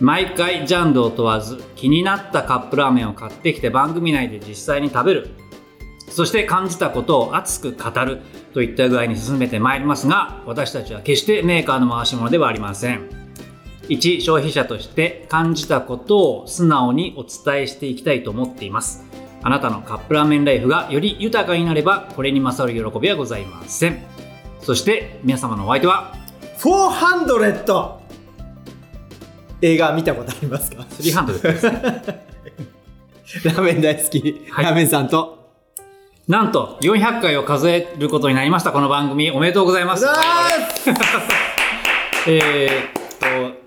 毎回ジャンルを問わず気になったカップラーメンを買ってきて番組内で実際に食べる。そして感じたことを熱く語る。といった具合に進めてまいりますが私たちは決してメーカーの回し物ではありません。一消費者として感じたことを素直にお伝えしていきたいと思っています。あなたのカップラーメンライフがより豊かになればこれに勝る喜びはございません。そして皆様のお相手は。400映画見たことありますか？300です。ね ラーメン大好き、はい。ラーメンさんと？なんと400回を数えることになりましたこの番組。おめでとうございます。えーっと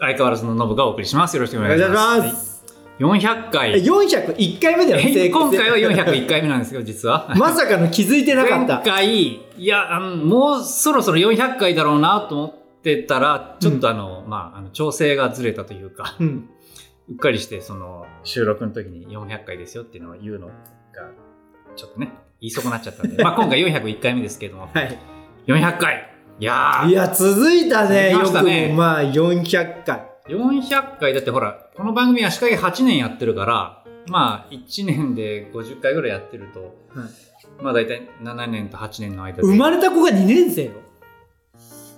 相変わらずのノブがお送りします。よろしくおお願いします。ます、はい、400回401回目だよ今回は401回目なんですよ実は。まさかの気づいてなかっ前た回いやあのもうそろそろ400回だろうなと思ってたらちょっとあの、まああの調整がずれたというかうん。うっかりしてその収録の時に400回ですよっていうのを言うのがちょっとね言い損なっちゃったんで。まあ今回401回目ですけれども。はい。400回。いやー。いや続いたねよくも。まあ400回。400回。だってほらこの番組足掛け8年やってるからまあ1年で50回ぐらいやってると、はい。まあ大体7年と8年の間で。生まれた子が2年生よ、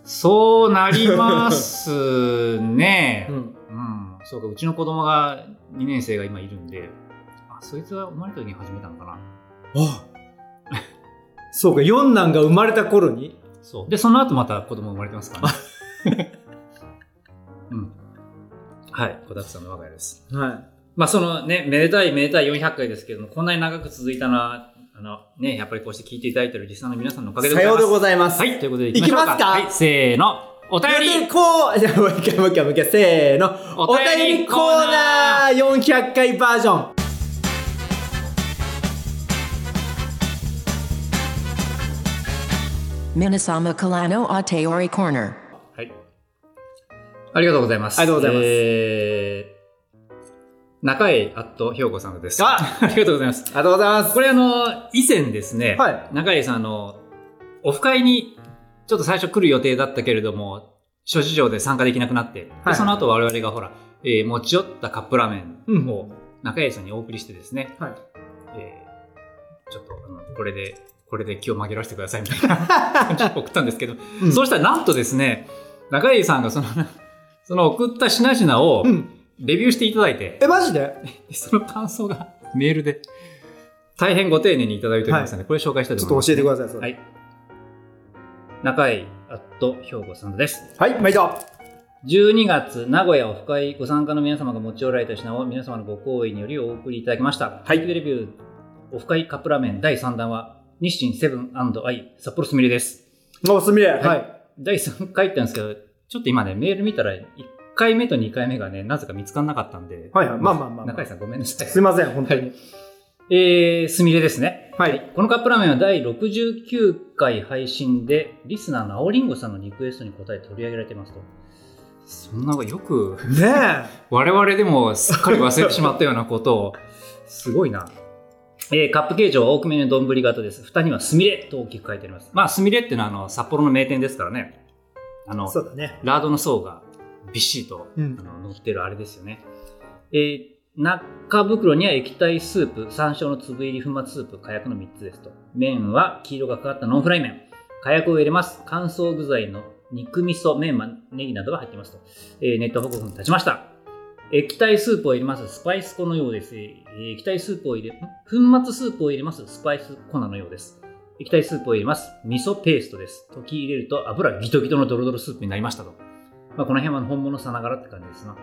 そうなりますね。ん、うん。そうか、うちの子供が2年生が今いるんで、あ、そいつは生まれた時に始めたのかな。あそうか四男が生まれた頃に？そう。で、その後また子供生まれてますからね。うん。はい、子だくさんの我が家です。はいまあ、そのね、めでたいめでたい400回ですけれども、こんなに長く続いたのは、あの、ね、やっぱりこうして聞いていただいているリスナーの皆さんのおかげでございます。さようでございますはい、ということで行きましょういきますか？はい、せーの。お便りでこうじゃあもう一回もう一回もう一回せーのおお便りコーナー400回バージョン皆様からのお便りコーナー。はい。ありがとうございます。ありがとうございますえー、中江アットひょうこさんです。あ！ありがとうございます。ありがとうございます。これあの、以前ですね、はい。中江さんあの、オフ会にちょっと最初来る予定だったけれども、諸事情で参加できなくなって、ではい。その後我々がほら、えー持ち寄ったカップラーメうん。ンを中江さんにお送りしてですね、はい。えーちょっとあのこれで、これで気を紛らわせてくださいみたいな 送ったんですけど、うん。そうしたらなんとですね、中江さんがその、その送った品々をうんレビューしていただいて、えマジで？で その感想が。メールで。大変ご丁寧にいただいておりますので、これ紹介したいとちょっと思います、教えてくださいそれ。はい。中井アット兵庫さんです。はい毎度12月、名古屋オフ会ご参加の皆様が持ち寄られた品を皆様のご好意によりお送りいただきました。はい。レビュー、オフ会カップラーメン第3弾は、日清セブンアイ札幌すみれです。おすみれ。はい、はい。第3回って言ったんですけど、ちょっと今ね、メール見たら、1回目と2回目がね、なぜか見つからなかったんで、はいはいまあまあまあ中井さんごめんなさい。すいません本当にえー、すみれですね。はい、このカップラーメンは第69回配信で、リスナーの青りんごさんのリクエストに答え取り上げられていますと。そんなよく、ね 我々でもすっかり忘れてしまったようなことを、すごいな。えーカップ形状は大きめの丼型です。蓋にはすみれと大きく書いてあります。まあ、すみれっていうのはあの札幌の名店ですからね。あえの、そうだねラードの層がびっしりと、うんあの乗ってるあれですよね。えー中袋には液体スープ、山椒の粒入り粉末スープ、かやくの3つですと。麺は黄色がかかったノンフライ麺。かやくを入れます。乾燥具材の肉味噌、メンマ、ネギなどが入っていますと。えーネット報告に立ちました。液体スープを入れます。スパイス粉のようです。えー液体スープを入れ、ん？粉末スープを入れます。スパイス粉のようです。液体スープを入れます。味噌ペーストです。溶き入れると油ギトギトのドロドロスープになりましたと。まあ、この辺は本物さながらって感じですな。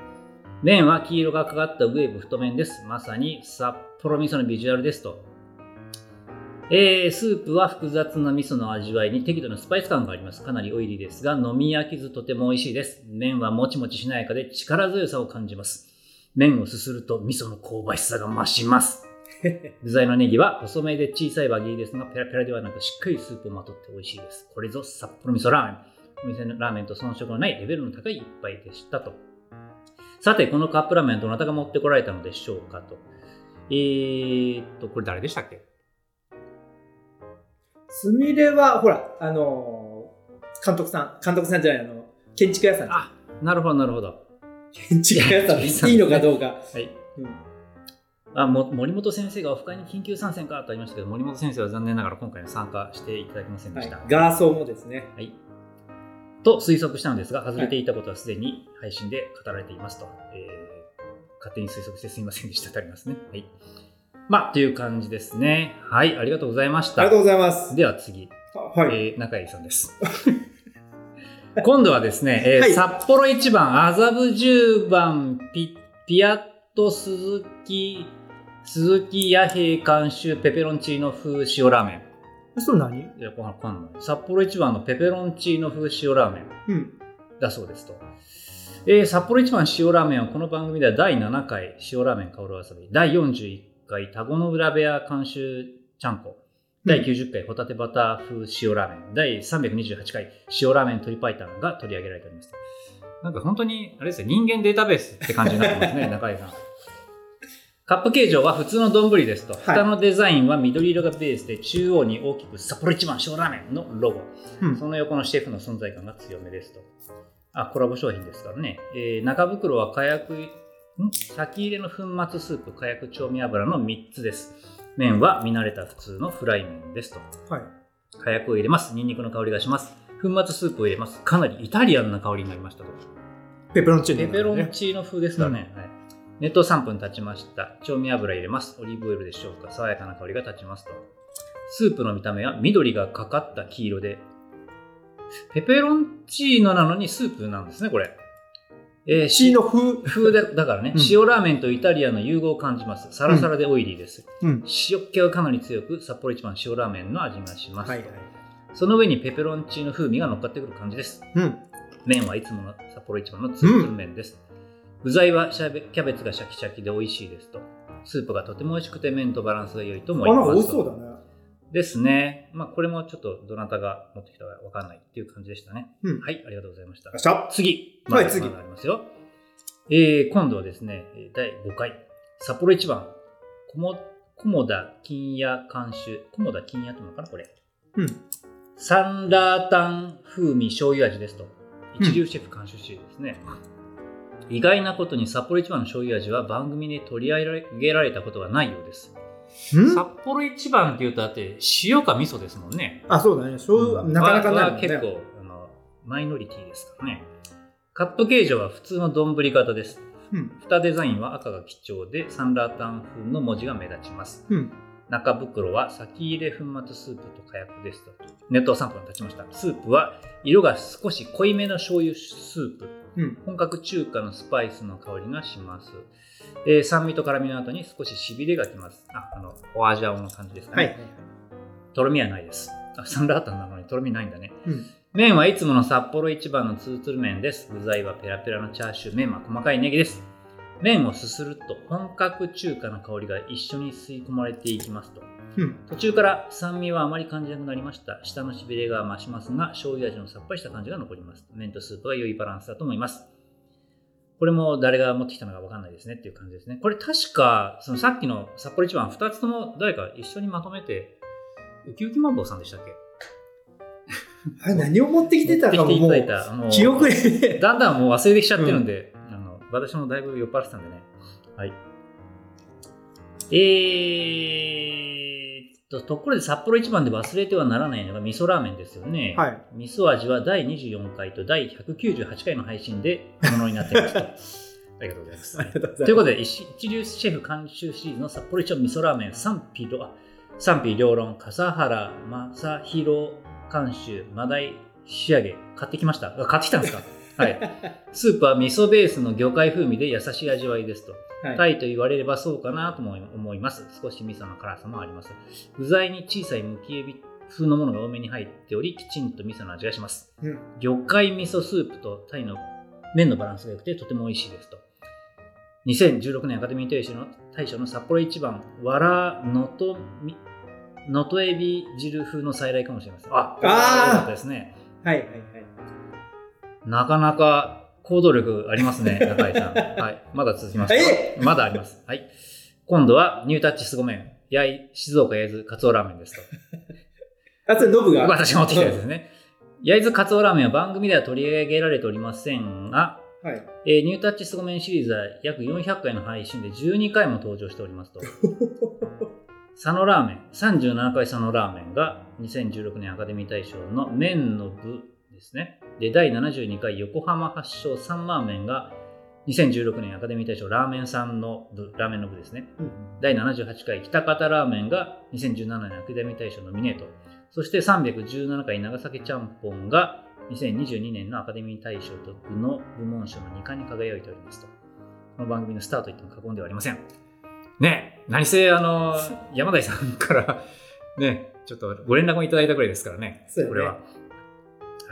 麺は黄色がかかったウェーブ太麺です。まさに札幌味噌のビジュアルですと。えー、スープは複雑な味噌の味わいに適度なスパイス感があります。かなりオイリーですが、飲み飽きずとても美味しいです。麺はもちもちしなやかで力強さを感じます。麺をすすると味噌の香ばしさが増します。具材のネギは細めで小さい輪切りですが、ペラペラではなくしっかりスープをまとって美味しいです。これぞ札幌味噌ラーメン。お店のラーメンと遜色のないレベルの高い一杯でしたと。さて、このカップラーメンどなたが持ってこられたのでしょうかと。えーっと、これ誰でしたっけ？すみれは、ほら、あのー監督さん、監督さんじゃない、あの、建築屋さん。あ、なるほど、なるほど。建築屋さんいいのかどうか。はい。うんあも森本先生がオフ会に緊急参戦かとありましたけど、森本先生は残念ながら今回の参加していただけませんではいした。、ガーソーもですね。はい。と推測したのですが、外れていたことはすでに配信で語られていますと。えー勝手に推測してすみませんでしたとありますね。はい。まあ、という感じですね。はい、ありがとうございました。ありがとうございます。では次、はい。えー中井さんです。今度はですね、えーはい札幌一番、麻布十番、ピピアット鈴木、鈴木弥平監修ペペロンチーノ風塩ラーメン。それ何いや、わかんない。札幌一番のペペロンチーノ風塩ラーメンうん。だそうですと。えー札幌一番塩ラーメンはこの番組では第7回塩ラーメン香るわさび、第41回田子の浦部屋監修ちゃんこ、第90回ホタテバター風塩ラーメン、第328回塩ラーメン鶏白湯が取り上げられております。なんか本当に、あれですよ、人間データベースって感じになってますね、中井さん。カップ形状は普通の丼ですと。い蓋のデザインは緑色がベースで、中央に大きく札幌一番塩ラーメンのロゴ。うんその横のシェフの存在感が強めですと。あ、コラボ商品ですからね。えー中袋は火薬、ん？先入れの粉末スープ、火薬調味油の3つです。麺は見慣れた普通のフライ麺ですと。はい。火薬を入れます。ニンニクの香りがします。粉末スープを入れます。かなりイタリアンな香りになりましたと。ペペロンチーノ、ペペロンチーノ風ですかね。はい。熱湯3分経ちました。調味油入れます。オリーブオイルでしょうか。爽やかな香りが立ちますと。スープの見た目は緑がかかった黄色で、ペペロンチーノなのにスープなんですね、これ。えーチーノ風？風だだからね、うん塩ラーメンとイタリアンの融合を感じます。サラサラでオイリーです。うん。塩っ気がかなり強く、札幌一番塩ラーメンの味がします。はいはい。その上にペペロンチーノ風味が乗っかってくる感じです。うん。麺はいつもの札幌一番のツルツル麺です。具材はキャベツがシャキシャキで美味しいですと。スープがとても美味しくて麺とバランスが良いと思あ、いますと。なんか美味しそうだね。ですね。まあこれもちょっとどなたが持ってきたかわかんないっていう感じでしたね。うん。はい、ありがとうございました。次。はい次まだありますよ。えー、今度はですね、えー第5回、札幌一番、こも、菰田金谷監修、菰田金谷ってのかな、これ。うん。サンラータン風味醤油味ですと。一流シェフ監修してですね。意外なことに札幌一番の醤油味は番組で取り上げられたことがないようです。ん？札幌一番って言うとだって塩か味噌ですもんね。あ、そうだね。醤油、なかなかないもんね。は結構あのマイノリティですからね。カップ形状は普通の丼型です。うん。蓋デザインは赤が基調でサンラータン風の文字が目立ちます。うん。中袋は先入れ粉末スープと火薬ですと。熱湯3分経ちました。スープは色が少し濃いめの醤油スープ。うん。本格中華のスパイスの香りがします。えー酸味と辛みの後に少ししびれがきます。あ、あの、お味青の感じですかね。はい。とろみはないです。あ、サンラータンなのにとろみないんだね。うん。麺はいつもの札幌一番のツーツル麺です。具材はペラペラのチャーシュー、麺は細かいネギです。麺をすすると本格中華の香りが一緒に吸い込まれていきますと。うん。途中から酸味はあまり感じなくなりました。下のしびれが増しますが、醤油味のさっぱりした感じが残ります。麺とスープは良いバランスだと思います。これも誰が持ってきたのかわかんないですねっていう感じですね。これ確か、そのさっきの札幌一番2つとも誰か一緒にまとめて、ウキウキマンボウさんでしたっけ？あれ、何を持ってきてたか持ってきていももただいた。もう、う記憶で。だんだんもう忘れてきちゃってるんで、あの私もだいぶ酔っ払ってたんでね。はい。えーっと、ところで札幌一番で忘れてはならないのが味噌ラーメンですよね。はい。味噌味は第24回と第198回の配信でものになっていますと。ありがとうございます。ということで、一一流シェフ監修シリーズの札幌一番味噌ラーメン賛否両あ賛否両論、笠原正宏監修、マダイ仕上げ、買ってきました。あ買ってきたんですか？はい。スープは味噌ベースの魚介風味で優しい味わいですと。はいタイと言われればそうかなとも思います。少し味噌の辛さもあります。具材に小さいむきエビ風のものが多めに入っており、きちんと味噌の味がします。うん。魚介味噌スープとタイの麺のバランスが良くてとても美味しいですと。2016年アカデミー大賞の大賞の札幌一番、わらのとみ、のとエビ汁風の再来かもしれません。あ、これは良かったですね。はいはいはい。なかなか行動力ありますね、中井さん。はい。まだ続きます。えまだあります。はい。今度はニュータッチすご麺。やい、静岡焼津カツオラーメンですと。あ、それノブが？私が持ってきたやつですね。焼津カツオラーメンは番組では取り上げられておりませんが、はい。えーニュータッチすご麺シリーズは約400回の配信で12回も登場しておりますと。佐野ラーメン、37回佐野ラーメンが2016年アカデミー大賞の麺の部ですね。で、第72回横浜発祥サンマーメンが2016年アカデミー大賞ラーメンさんの部、ラーメンの部ですね。第78回北方ラーメンが2017年アカデミー大賞ノミネート。そして317回長崎ちゃんぽんが2022年のアカデミー大賞と部の部門賞の2冠に輝いておりますと。この番組のスターと言っても過言ではありません。ねえ、何せ、あの、山田さんから、ね、ちょっとご連絡もいただいたくらいですからね、ねこれは。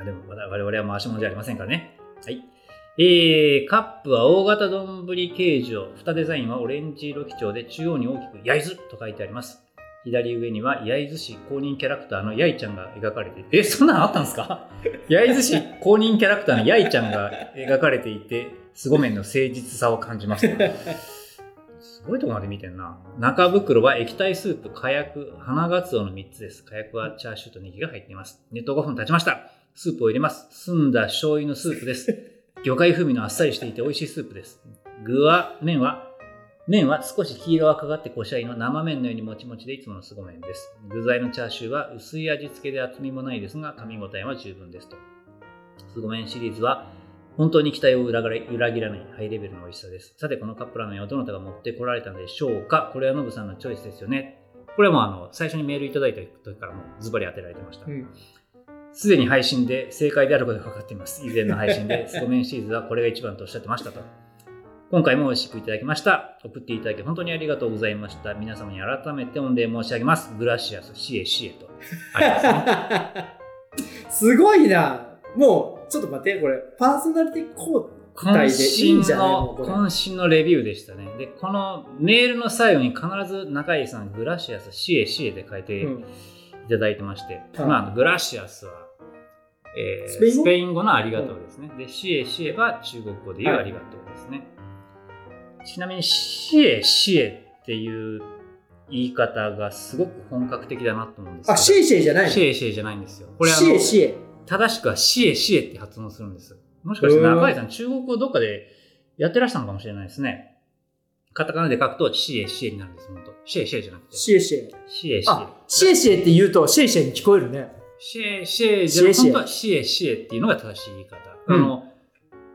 あでも、我々は回し物じゃありませんからね。はい。えー、カップは大型丼形状、蓋デザインはオレンジ色基調で中央に大きく焼津と書いてあります。左上には焼津市公認キャラクターのやいちゃんが描かれていて、え、そんなのあったんですか？焼津市公認キャラクターのやいちゃんが描かれていて、凄麺の誠実さを感じました。すごいとこまで見てんな。中袋は液体スープ、火薬、花ガツオの3つです。火薬はチャーシューとネギが入っています。熱湯5分経ちました。スープを入れます。澄んだ醤油のスープです。魚介風味のあっさりしていて美味しいスープです。具は、麺は、麺は少し黄色がかかってこしゃいの生麺のようにもちもちでいつもの凄麺です。具材のチャーシューは薄い味付けで厚みもないですが、噛み応えは十分ですと。凄麺シリーズは本当に期待を裏切ら裏切らないハイレベルの美味しさです。さて、このカップラーメンはどなたが持ってこられたのでしょうか？これはノブさんのチョイスですよね。これはもうあの、最初にメールいただいた時からもうズバリ当てられてました。うん。すでに配信で正解であることが分かっています。以前の配信で、スゴメンシリーズはこれが一番とおっしゃってましたと。今回も美味しくいただきました。送っていただき本当にありがとうございました。皆様に改めて御礼申し上げます。グラシアス、シエシエと。すね。すごいな。もう、ちょっと待って、これ、パーソナリティ交代でいいんじゃない？もうこれ渾身のレビューでしたね。で、このメールの最後に必ず中井さん、グラシアス、シエシエで書いていうんただいてまして、はいまあ、グラシアスは、えースペイン語のありがとうですね。で、シエシエは中国語で言うはいありがとうですね。ちなみに、シエシエっていう言い方がすごく本格的だなと思うんですけど。あ、シエシエじゃないの？シエシエじゃないんですよ。これシエシエ。正しくはシエシエって発音するんです。もしかして中井さん、中国語どっかでやってらしたのかもしれないですね。カタカナで書くとシエシエになるんです、本当。シエシエじゃなくて。シエシエ。シエシエ。あ、シエシエって言うと、シエシエに聞こえるね。シエシエじゃなくて、本当はシエシエっていうのが正しい言い方。うんあの、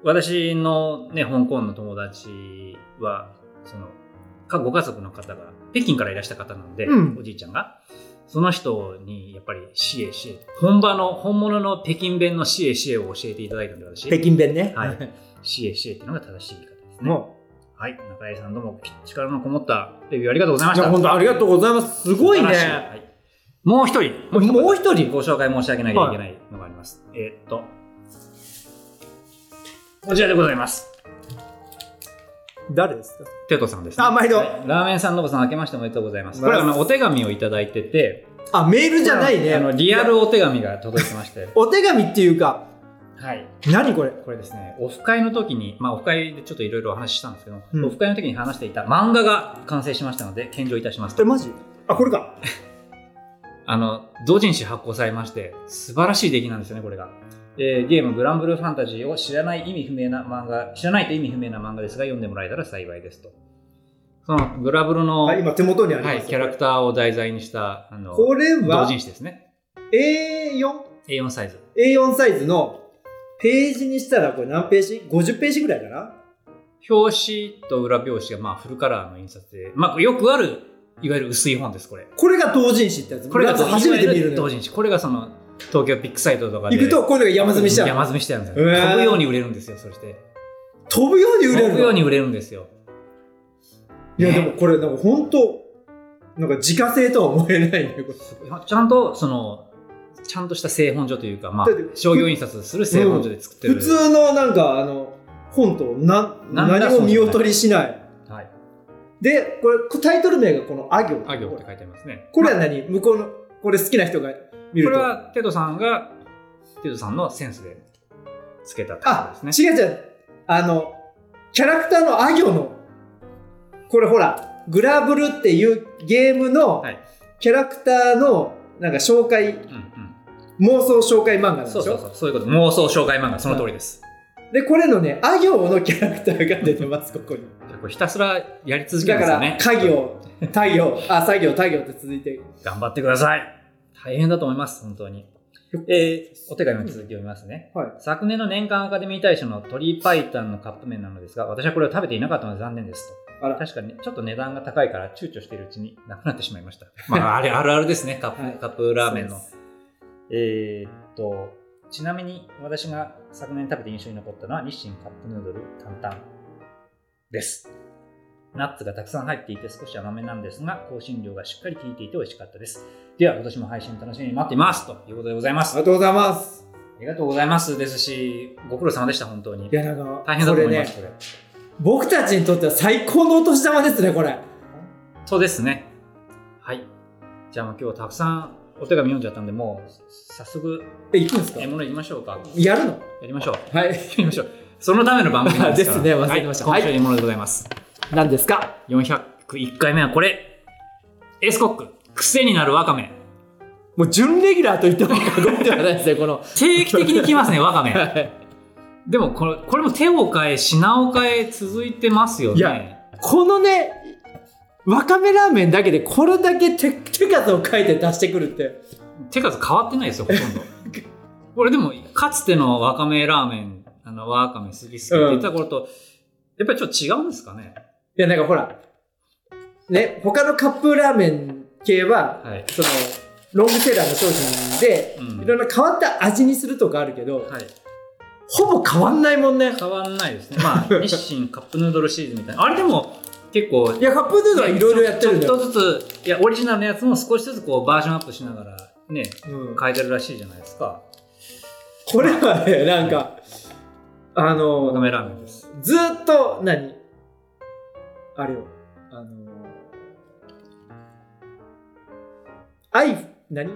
私のね、香港の友達は、その、かご家族の方が、北京からいらした方なんで、うんおじいちゃんが、その人にやっぱりシエシエ、本場の、本物の北京弁のシエシエを教えていただいたので、私、北京弁ね。はい シエシエっていうのが正しい言い方ですね。もはい、中井さんどうも力のこもったレビューありがとうございました。本当ありがとうございます。すごい素晴らしはね。いもう一人、もう一人。ご紹介申し上げなきゃいけないのがあります。えーっと、こちらでございます。誰ですか？テトさんです、あ毎度。はい。ラーメンさん、ノブさん、明けましておめでとうございます。まあこれはあのお手紙をいただいてて、あ、メールじゃないあのね。リアルお手紙が届いてまして、お手紙っていうか、はい。何これ？これですね、オフ会の時に、まあオフ会でちょっといろいろお話ししたんですけど、うん。オフ会の時に話していた漫画が完成しましたので、献上いたしますえ、。マジ？あ、これか。あの、同人誌発行されまして、素晴らしい出来なんですよね、これが。えーゲームグランブルーファンタジーを知らない意味不明な漫画、知らないと意味不明な漫画ですが、読んでもらえたら幸いですと。そのグラブルの、あ、今手元にあります。はい、キャラクターを題材にした、あの、これ同は人誌ですね。A4、A4 サイズ。A4 サイズのページにしたらこれ何ページ ?50 ページぐらいかな？表紙と裏表紙がまあフルカラーの印刷で、まあよくある、いわゆる薄い本です、これ。これが同人誌ってやつ。これが初めて見る。同人誌。これがその、東京ビッグサイトとかで。行くと、こういうのが山積みしちゃう。山積みしてあるんですよ。飛ぶように売れるんですよ、そして。飛ぶように売れるの？飛ぶように売れるんですよ。いや、ねでもこれ、なんか本当なんか自家製とは思えないね。ちゃんと、その、ちゃんとした製本所というか、まあ商業印刷する製本所で作ってる。普通のなんか、あの、本とな何も見劣りしない。で、これ、タイトル名がこのあ行。あ行って書いてありますね。これは何？向こうの、これ好きな人が見る。ことれはテドさんが、テドさんのセンスでつけたタイトあル、ですね。違う違う。あの、キャラクターのあ行の、これほら、グラブルっていうゲームのはいキャラクターのなんか紹介、うん妄想紹介漫画なんうん。でしょ？そうそうそう、そういうこと。妄想紹介漫画、その通りです。で、これのね、あ行のキャラクターが出てます、ここに。これひたすらやり続けるだから、んですよね。家業、他行、あ、作業、他行って続いて。頑張ってください。大変だと思います、本当に。えー、お手紙の続きを読みますね。はい。昨年の年間アカデミー大賞の鶏白湯のカップ麺なのですが、私はこれを食べていなかったので残念ですと。あら確かに、ちょっと値段が高いから躊躇しているうちになくなってしまいました。まあ、あれ、あるあるですね、カップ、はいカップラーメンのえーっと、ちなみに私が昨年食べて印象に残ったのは日清カップヌードル担々です。ナッツがたくさん入っていて少し甘めなんですが、香辛料がしっかり効いていて美味しかったです。では、今年も配信楽しみに待っていますということでございます。ありがとうございます。ありがとうございますですし、ご苦労様でした、本当にい。や、なんか、大変だと思います、これね、これ。僕たちにとっては最高のお年玉ですね、これ。そうですね。はい。じゃあもう今日たくさんお手紙読んじゃったんで、もう早速、え、行くんですか？獲物行きましょうか。やるの？やりましょう。はい。やりましょう。そのための番組なんです ですね忘れてましたはい、今週の獲物でございます。何ですか？401回目はこれ。エースコック、癖になるワカメ。もう準レギュラーと言っても過言ではないですね、この。定期的に来ますね、ワカメ。はいでもこれ、これも手を変え、品を変え続いてますよいやね。このね、わかめラーメンだけでこれだけ手手数を書いて出してくるって。手数変わってないですよ、ほとんど。これでも、かつてのわかめラーメン、あの、わかめ好き好きって言った頃と、やっぱりちょっと違うんですかね。いや、なんかほら、ね、他のカップラーメン系は、はい。その、ロングセラーの商品で、うんいろんな変わった味にするとかあるけど、はい。ほぼ変わんないもんね。変わんないですね。まあ、日清カップヌードルシリーズみたいな。あれでも、結構、いや、カップヌードルはいろいろやってるんだよ。ちょっとずつ、いや、オリジナルのやつも少しずつこうバージョンアップしながらね、うん変えてるらしいじゃないですか。これはね、なんか、あわかの、めラーメンです。ずーっと何、あれよ、あの、i、何？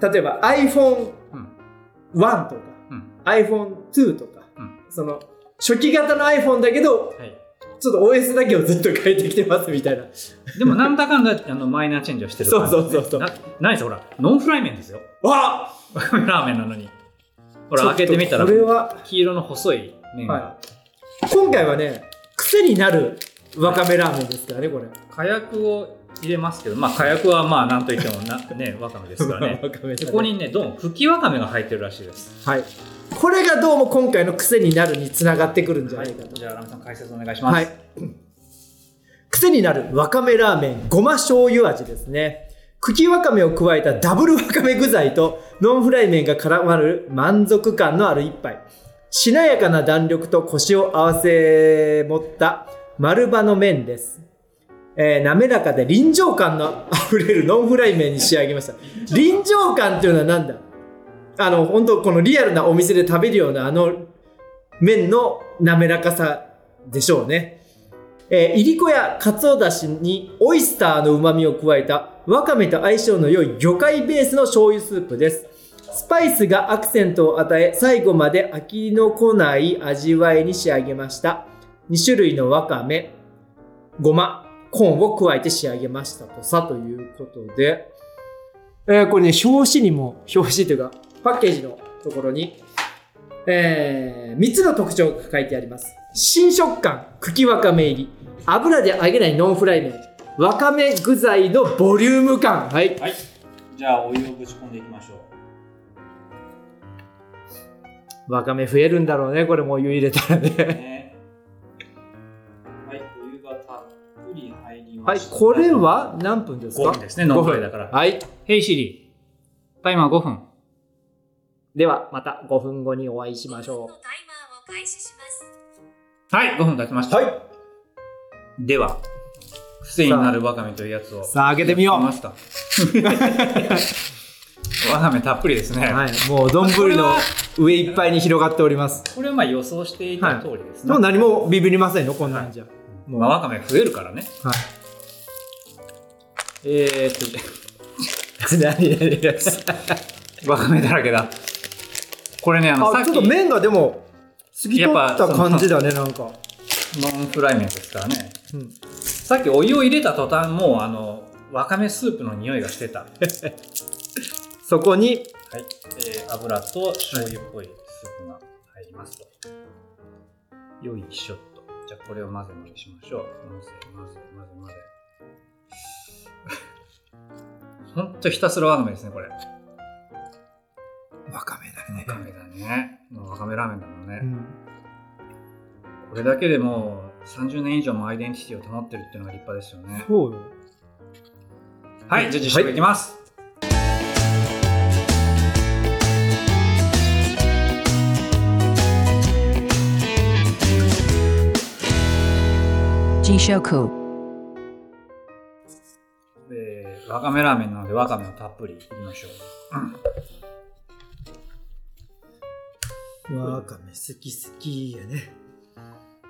例えば iPhone1 うん。とか、うん。iPhone2 とか、うんその、初期型の iPhone だけど、はい。ちょっと OS だけをずっと変えてきてますみたいな。でも、なんだかんだ、あの、マイナーチェンジをしてるねそうそうそうそうな何ですほら、ノンフライ麺ですよ。わわかめラーメンなのに。ほら、開けてみたらこ、れは、黄色の細い麺が、は今回はね、癖になるわかめラーメンですからね、これ。火薬を入れますけど、まあ、火薬はまあ、なんといってもな、ね、わかめですからね。ここにね、どうも、吹きわかめが入ってるらしいです。はい。これがどうも今回の癖になるにつながってくるんじゃはないいかと。じゃあ、ラムさん解説お願いします。はい。癖になるわかめラーメンごま醤油味ですね。茎わかめを加えたダブルわかめ具材とノンフライ麺が絡まる満足感のある一杯。しなやかな弾力とコシを合わせ持った丸刃の麺です。えー滑らかで臨場感の溢れるノンフライ麺に仕上げました。臨場感っていうのは何だ？あの、本当このリアルなお店で食べるようなあの麺の滑らかさでしょうね。えーいりこやかつおだしにオイスターの旨味を加えたわかめと相性の良い魚介ベースの醤油スープです。スパイスがアクセントを与え、最後まで飽きのこない味わいに仕上げました。2種類のわかめ、ごま、コーンを加えて仕上げましたとさ、ということで、えーこれね、表紙にも、表紙というか、パッケージのところに、え3つの特徴が書いてあります。新食感、茎わかめ入り、油で揚げないノンフライ麺、わかめ具材のボリューム感。はい。はい。じゃあ、お湯をぶち込んでいきましょう。わかめ増えるんだろうね、これもお湯入れたらね。ねはい、お湯がたっぷり入りはいまし、た。これは何分ですか？5分ですね、ノンフライだから。はい。ヘイシリー、タイマー5分。では、また5分後にお会いしましょタイマーを開始します。はい、5分経ちました。はい。では、癖になるわかめというやつを。う。さあ、開けてみよう。わかめたっぷりですね。はい。もう、丼の上いっぱいに広がっております。これはまあ予想していた通りですね。もう何もビビりませんよ、こんなんじゃ。もうまあ、わかめ増えるからね。はい。えー、っと、何何何わかめだらけだ。これね、あの、さあ、っき、ちょっと麺がでも、透き通った感じだね、なんか。ノンフライ麺ですからね。うん。さっきお湯を入れた途端、もう、あの、わかめスープの匂いがしてた。はい。そこに、えー、油と醤油っぽいスープが入りますと。よいしょっと。じゃあ、これを混ぜ混ぜしましょう。混ぜ混ぜ混ぜ混ぜ。ほんとひたすらわかめですね、これ。わわかめだね。かめだね。わかめラーメンだもんね。うん。これだけでもう30年以上もアイデンティティを保ってるっていうのが立派ですよね。そうよ。はい、じゃあ実食いきます。Jishoku. えーわかめラーメンなのでわかめをたっぷりいきましょう。わかめ好き好きやね。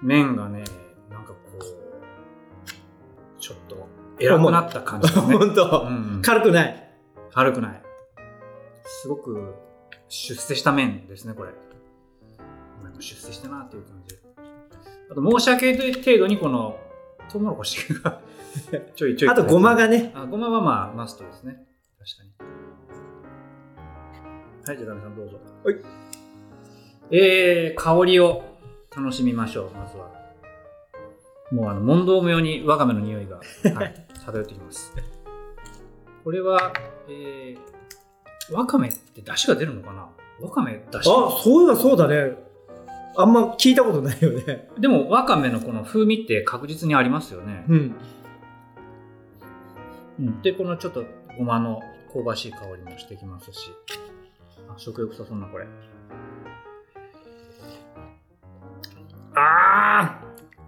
麺がね、なんかこう、ちょっと偉くなった感じね。本当、うん軽くない。軽くない。すごく出世した麺ですね、これ。なんか出世したなっていう感じ。あと、申し訳程度にこの、トウモロコシが ちょいちょい。あとごまがね。あ、ごまはまあ、マストですね。確かに。はい、じゃあ、ダメさんどうぞ。はい。えー、香りを楽しみましょう、まずは。もう、あの、問答無用にわかめの匂いが、はい、漂ってきます。これは、えー、わかめって出汁が出るのかな？わかめ出汁あ、そういえばそうだね。あんま聞いたことないよね。でも、わかめのこの風味って確実にありますよね。うん。うん、でこのちょっとごまの香ばしい香りもしてきますしあ食欲そそんなこれあ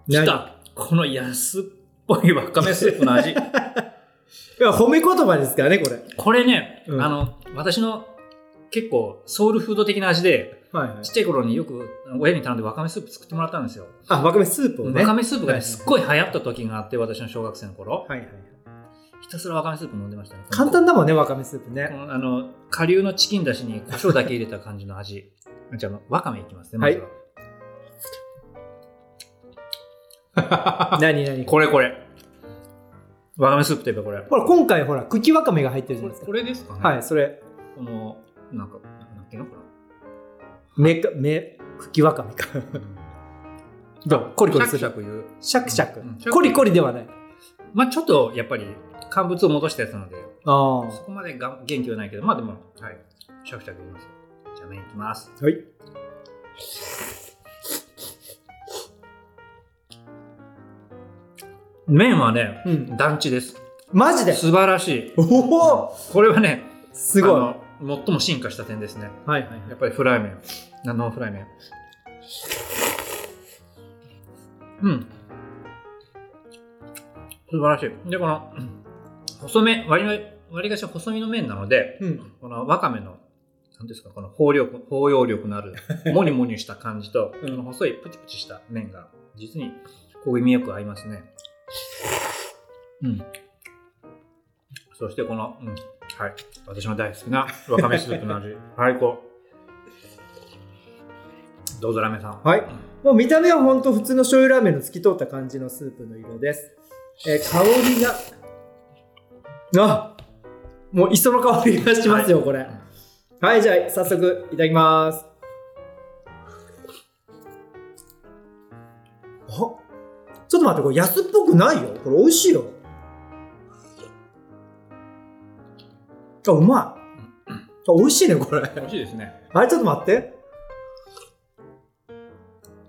ー来何たこの安っぽいわかめスープの味い や、褒め言葉ですからね、これ。これね、うんあの私の結構ソウルフード的な味ではいはいちっ。ちゃい頃によく親に頼んでわかめスープ作ってもらったんですよ、あ、わかめスープをね。わかめスープがねはいすっごい流行った時があって私の小学生の頃はいはい。ひたすらわかめスープ飲んでましたね簡単だもんね、わかめスープこね。のあの、顆粒のチキンだしに胡椒だけ入れた感じの味。じゃあ、わかめいきますね、まずは。何何？ここれこれ。わかめスープといえばこれ。れ、今回ほら、茎わかめが入ってるじゃないですこれですかね。か。はい、それ、この、なんか、なんていうのかめか、め、茎わかめか。な。どう？コリコリする。シャクシャクいう。シャクシャクうんシャク。コリコリではない。まあちょっと、やっぱり、乾物を戻したやつなので、ああ。そこまでが元気はないけど、まあでも、はい。シャクシャクいきますよ。じゃあ麺いきます。はい。麺はね、うん団地です。マジで？素晴らしい。おおこれはね、すごい。最も進化した点ですね。いはいはい。やっぱりフライ麺。あのフライ麺。うん。素晴らしい。で、この、うん細め、割り割りがし細身の麺なので、うん。このわかめの、なんですか、この包力、包容力のある、もにもにした感じと、うんこの細いプチプチした麺が、実に焦げみよく合いますね。うん。そしてこの、うん、はい。私の大好きなわかめスープの味、最高。どうぞラーメンさん。はいもう見た目は本当普通の醤油ラーメンの透き通った感じのスープの色です。えー香りが、あもう磯の香りがしますよ、これ。はい、じゃあ早速いただきます。あちょっと待って、これ安っぽくないよ。これ美味しいよ。あ、うまい。あ、美味しいね、これ。美味しいですね。あれちょっと待って。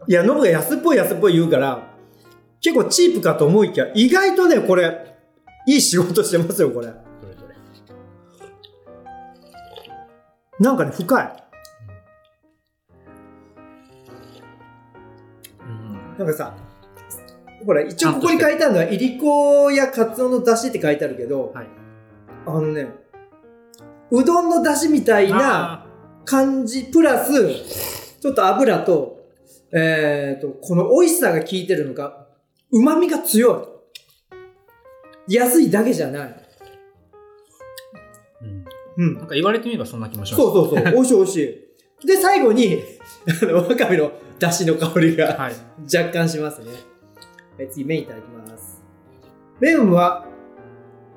いや、ノブが安っぽい安っぽい言うから、結構チープかと思いきや、意外とね、これ、いい仕事してますよ、これ。どれどれ。なんかね、深い。うんなんかさ、ほら、一応ここに書いてあるのは、いりこやかつおの出汁って書いてあるけど、はいあのね、うどんの出汁みたいなあ感じ、プラス、ちょっと油と、えっ、と、この美味しさが効いてるのか、旨味が強い。安いだけじゃない。うん。うんな。んか言われてみればそんな気もします。そうそうそう。美味しい美味しい。で、最後に、あの、わかめの出汁の香りがはい。若干しますね。はい次、麺いただきます。麺は、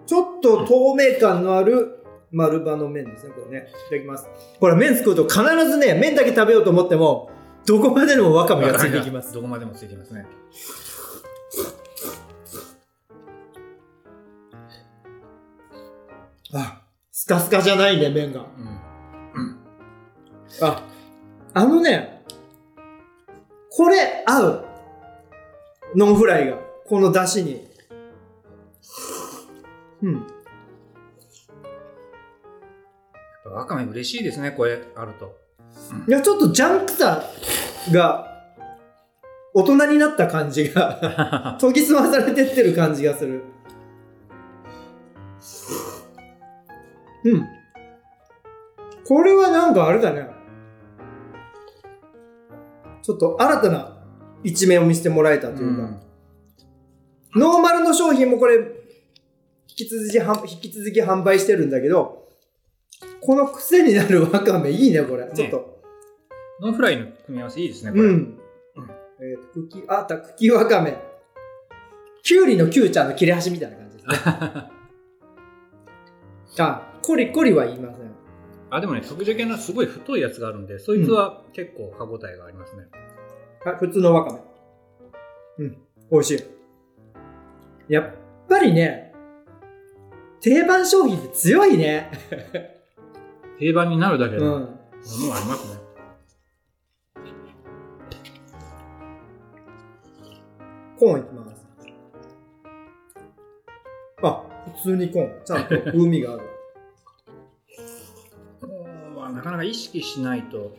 ちょっと透明感のある丸葉の麺ですね、これね。いただきます。これ麺作ると必ずね、麺だけ食べようと思っても、どこまででもわかめがついてきます。どこまでもついてきますね。あ、スカスカじゃないね、麺が。うん。あ、あのね、これ合う。ノンフライが。この出汁に。うん。わかめ嬉しいですね、これあると。いや、ちょっとジャンクさが、大人になった感じが、研ぎ澄まされてってる感じがする。うん。これはなんかあれだね。ちょっと新たな一面を見せてもらえたというか、うんノーマルの商品もこれ、引き続きは、引き続き販売してるんだけど、この癖になるわかめいいね、これ。ちょっと。ノンフライの組み合わせいいですね、これ。うん。えっ、と、茎、あった、茎わかめ。きゅうりのきゅうちゃんの切れ端みたいな感じですね。あ、コリコリは言いません。あ、でもね、特殊系のすごい太いやつがあるんで、そいつは結構歯応えがありますね。はい、普通のわかめ。うん、美味しい。やっぱりね、定番商品って強いね。定番になるだけうん。のものはありますね。コーンいきます。あ、普通にコーン。ちゃんと風味がある。コーンはなかなか意識しないと、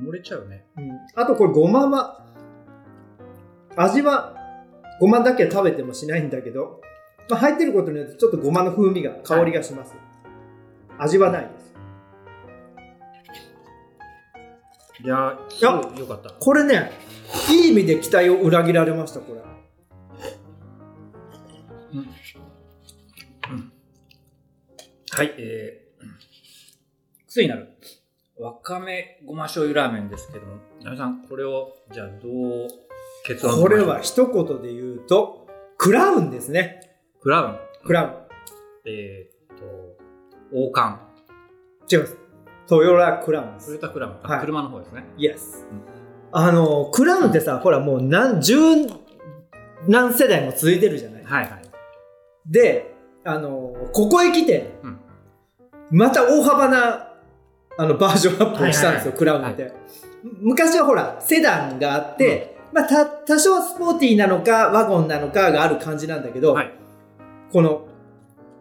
埋もれちゃうね。うん、あとこれごまは、味はごまだけ食べてもしないんだけど、まあ、入ってることによってちょっとごまの風味が、香りがします。味はないです。いやいよかった。これね、いい意味で期待を裏切られました、これ。はい、えー、癖になる。わかめごま醤油ラーメンですけども、皆さん、これを、じゃあどう結論これは一言で言うと、クラウンですね。クラウン？クラウン。えーっと、王冠。違います。トヨタクラウンです。トヨタクラウン。あはい車の方ですね。イエス。あの、クラウンってさ、ほらもう何、十何世代も続いてるじゃない。はいはい。で、あの、ここへ来て、うんまた大幅な、あの、バージョンアップをしたんですよ、はいはいはいクラウンって。昔はほら、セダンがあって、まあ、た、多少スポーティーなのか、ワゴンなのかがある感じなんだけど、はい。ここの、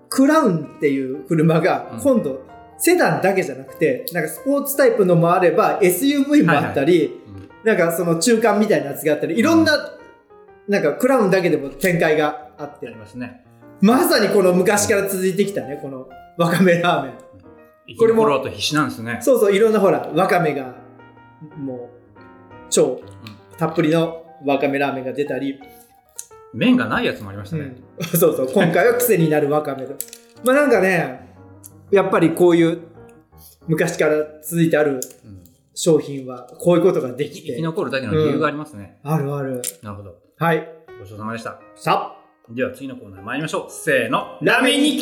クラウンっていう車がうん、今度、セダンだけじゃなくて、なんかスポーツタイプのもあれば、SUV もあったり、うんなんかその中間みたいなやつがあったり、いろんな、なんかクラウンだけでも展開があってあり、ますね。まさにこの昔から続いてきたね、このわかめラーメン。これも残ろうと必死なんですね。そうそう、いろんなほら、わかめが、もう、超たっぷりのわかめラーメンが出たり、麺がないやつもありましたね。うん そうそう、今回は癖になるわかめと。まあなんかね、やっぱりこういう昔から続いてあるうん商品は、こういうことができて生き、残るだけの理由がありますね。あるある。なるほど。はい。ごちそうさまでした。さでは次のコーナー参りましょう。せーの。ラーメンに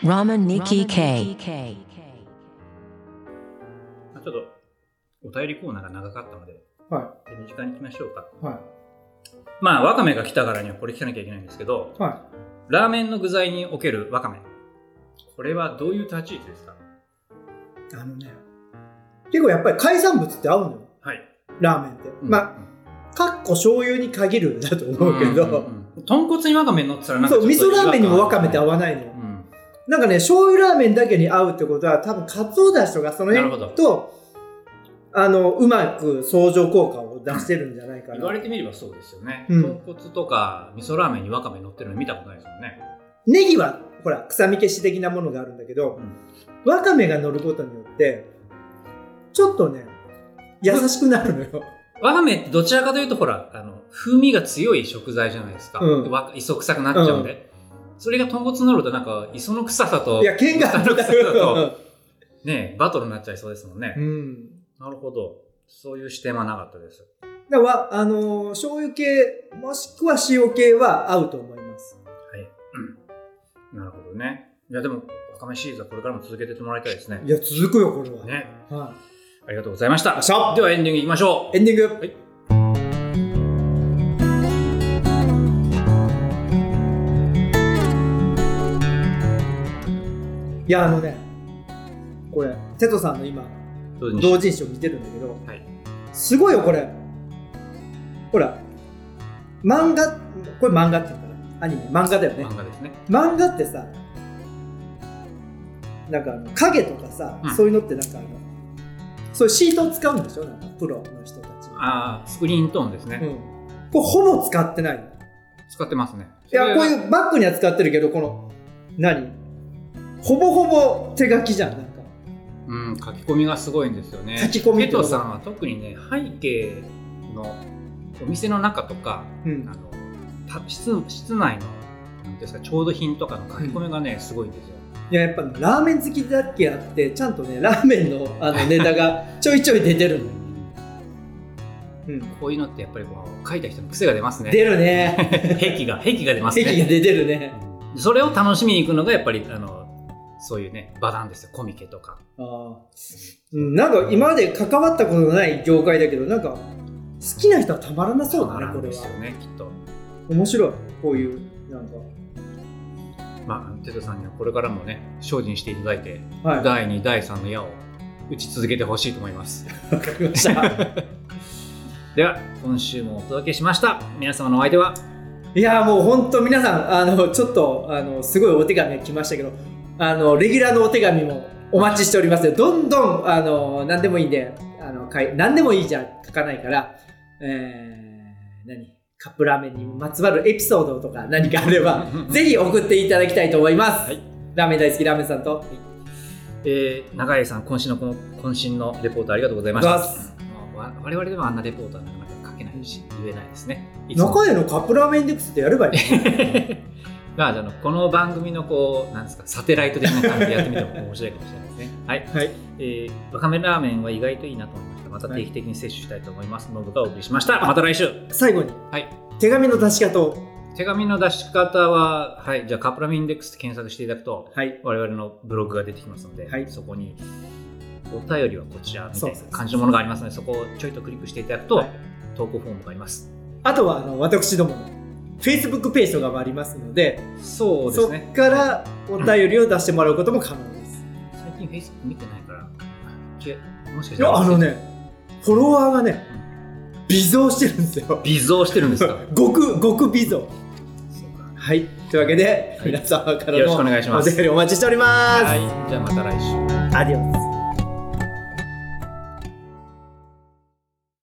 聞け Ramen Nikki K. まあちょっとお便りコーナーが長かったので、あ、は手短に行きましょうか。い。はまあ、わかめが来たからにはこれ聞かなきゃいけないんですけど、い。はラーメンの具材におけるわかめ。これはどういう立ち位置ですか？い。あのね、結構やっぱり海産物って合うのよ。はい。ラーメンって。うんまあ、かっこ醤油に限るだと思うけど、んんうん豚骨にわかめ乗ってたらなんかそう、味噌ラーメンにもわかめって合わわないのよ。うん。なんかね、醤油ラーメンだけに合うってことは、多分、かつおだしとかその辺と、あの、うまく相乗効果を出してるんじゃないかな。言われてみればそうですよね。うん豚骨とか味噌ラーメンにわかめ乗ってるの見たことないですもんね。ネギはほら、臭み消し的なものがあるんだけど、うんわかめが乗ることによって、ちょっとね、優しくなるのよ。わかめってどちらかというと、ほら、あの、風味が強い食材じゃないですか。うんわ磯臭くなっちゃうんで。それが豚骨に乗ると、なんか、磯の臭さと、いや、剣が臭さと、ね、バトルになっちゃいそうですもんね。うん。なるほど。そういう視点はなかったです。だから、あのー醤油系、もしくは塩系は合うと思います。はい。うんなるほどね。いや、でも、わかめシリーズはこれからも続けてってもらいたいですねい。や、続くよ、これは。ね。はありがとうございました。ではエンディングいきましょう。い。エンディング。はいいや、あのね、これ、テトさんの今、同人誌を見てるんだけど、はい。すごいよ、これ。ほら、漫画、これ漫画っていうのかな？アニメ、漫画だよね。漫画ですね。漫画ってさ、なんかあの影とかさ、うんそういうのってなんかあの、そういうシートを使うんでしょ？なんかプロの人たちは。ああ、スクリーントーンですね。うん。これほぼ使ってない使ってますね。や、こうう。いうバッグには使ってるけど、この、何？ほぼほぼ手書きじゃん、なんか。うん、書き込みがすごいんですよね。書き込みってこと？テトさんは特にね、背景のお店の中とか、うんあ。のた室室内のですか調度品とかの書き込みがね、すごいんですよ。いや、やっぱラーメン好きだけあって、ちゃんとね、ラーメンのあのネタが ちょいちょい出てるのよ。うん。こういうのってやっぱりこう書いた人の癖が出ますね。出るね。癖が癖が出ますね。席が出てるね。それを楽しみに行くのがやっぱりあのそういうね場なんですよコミケとか。あなんか今まで関わったことのない業界だけど、なんか好きな人はたまらなそうだね、これは。ですよねきっと。面白い。こういう、なんか。まあテトさんにはこれからもね精進していただいて、はい。第2第3の矢を打ち続けてほしいと思います。わかりました。では今週もお届けしました皆様のお相手は？いやーもう本当皆さん、あの、ちょっと、あの、すごいお手紙が来ましたけど、あの、レギュラーのお手紙もお待ちしておりますよ。どんどん、あの、何でもいいんで、あの、何でもいいじゃ書かないから、えー、何？カップラーメンにまつわるエピソードとか何かあれば、ぜひ送っていただきたいと思います。はいラーメン大好きラーメンさんと、えー、永井さん渾身のこの渾身のレポートありがとうございました。我々でもあんなレポートはなかなか書けないし言えないですね。中へのカップラーメンインデックスってやればいいね。まあ、あのこの番組のこうなんですかサテライト的な感じでやってみても 面白いかもしれないですね。はい、はい。えー、わかめラーメンは意外といいなと思いました。また定期的に摂取したいと思います。ノブがお送りしました。また来週。最後に、はい。手紙の出し方を。手紙の出し方は、はい、じゃあカップラーメンインデックスって検索していただくと、はい。我々のブログが出てきますので、はいそこにお便りはこちらみたいな感じのものがありますので、そこをちょいとクリックしていただくと、はい投稿フォームがあります。あとは、あの、私どもの Facebook ページとかもありますので、そうですねそ。っからお便りを出してもらうことも可能です。最近 Facebook 見てないから、もしかしいたらや、あのね、フォロワーがね、微増してるんですよ。微増してるんですか？極、極微増。そうかはい。というわけで、はい皆様からよろしくおの願いしますお便りお待ちしております。はい、じゃあまた来週。アディオス。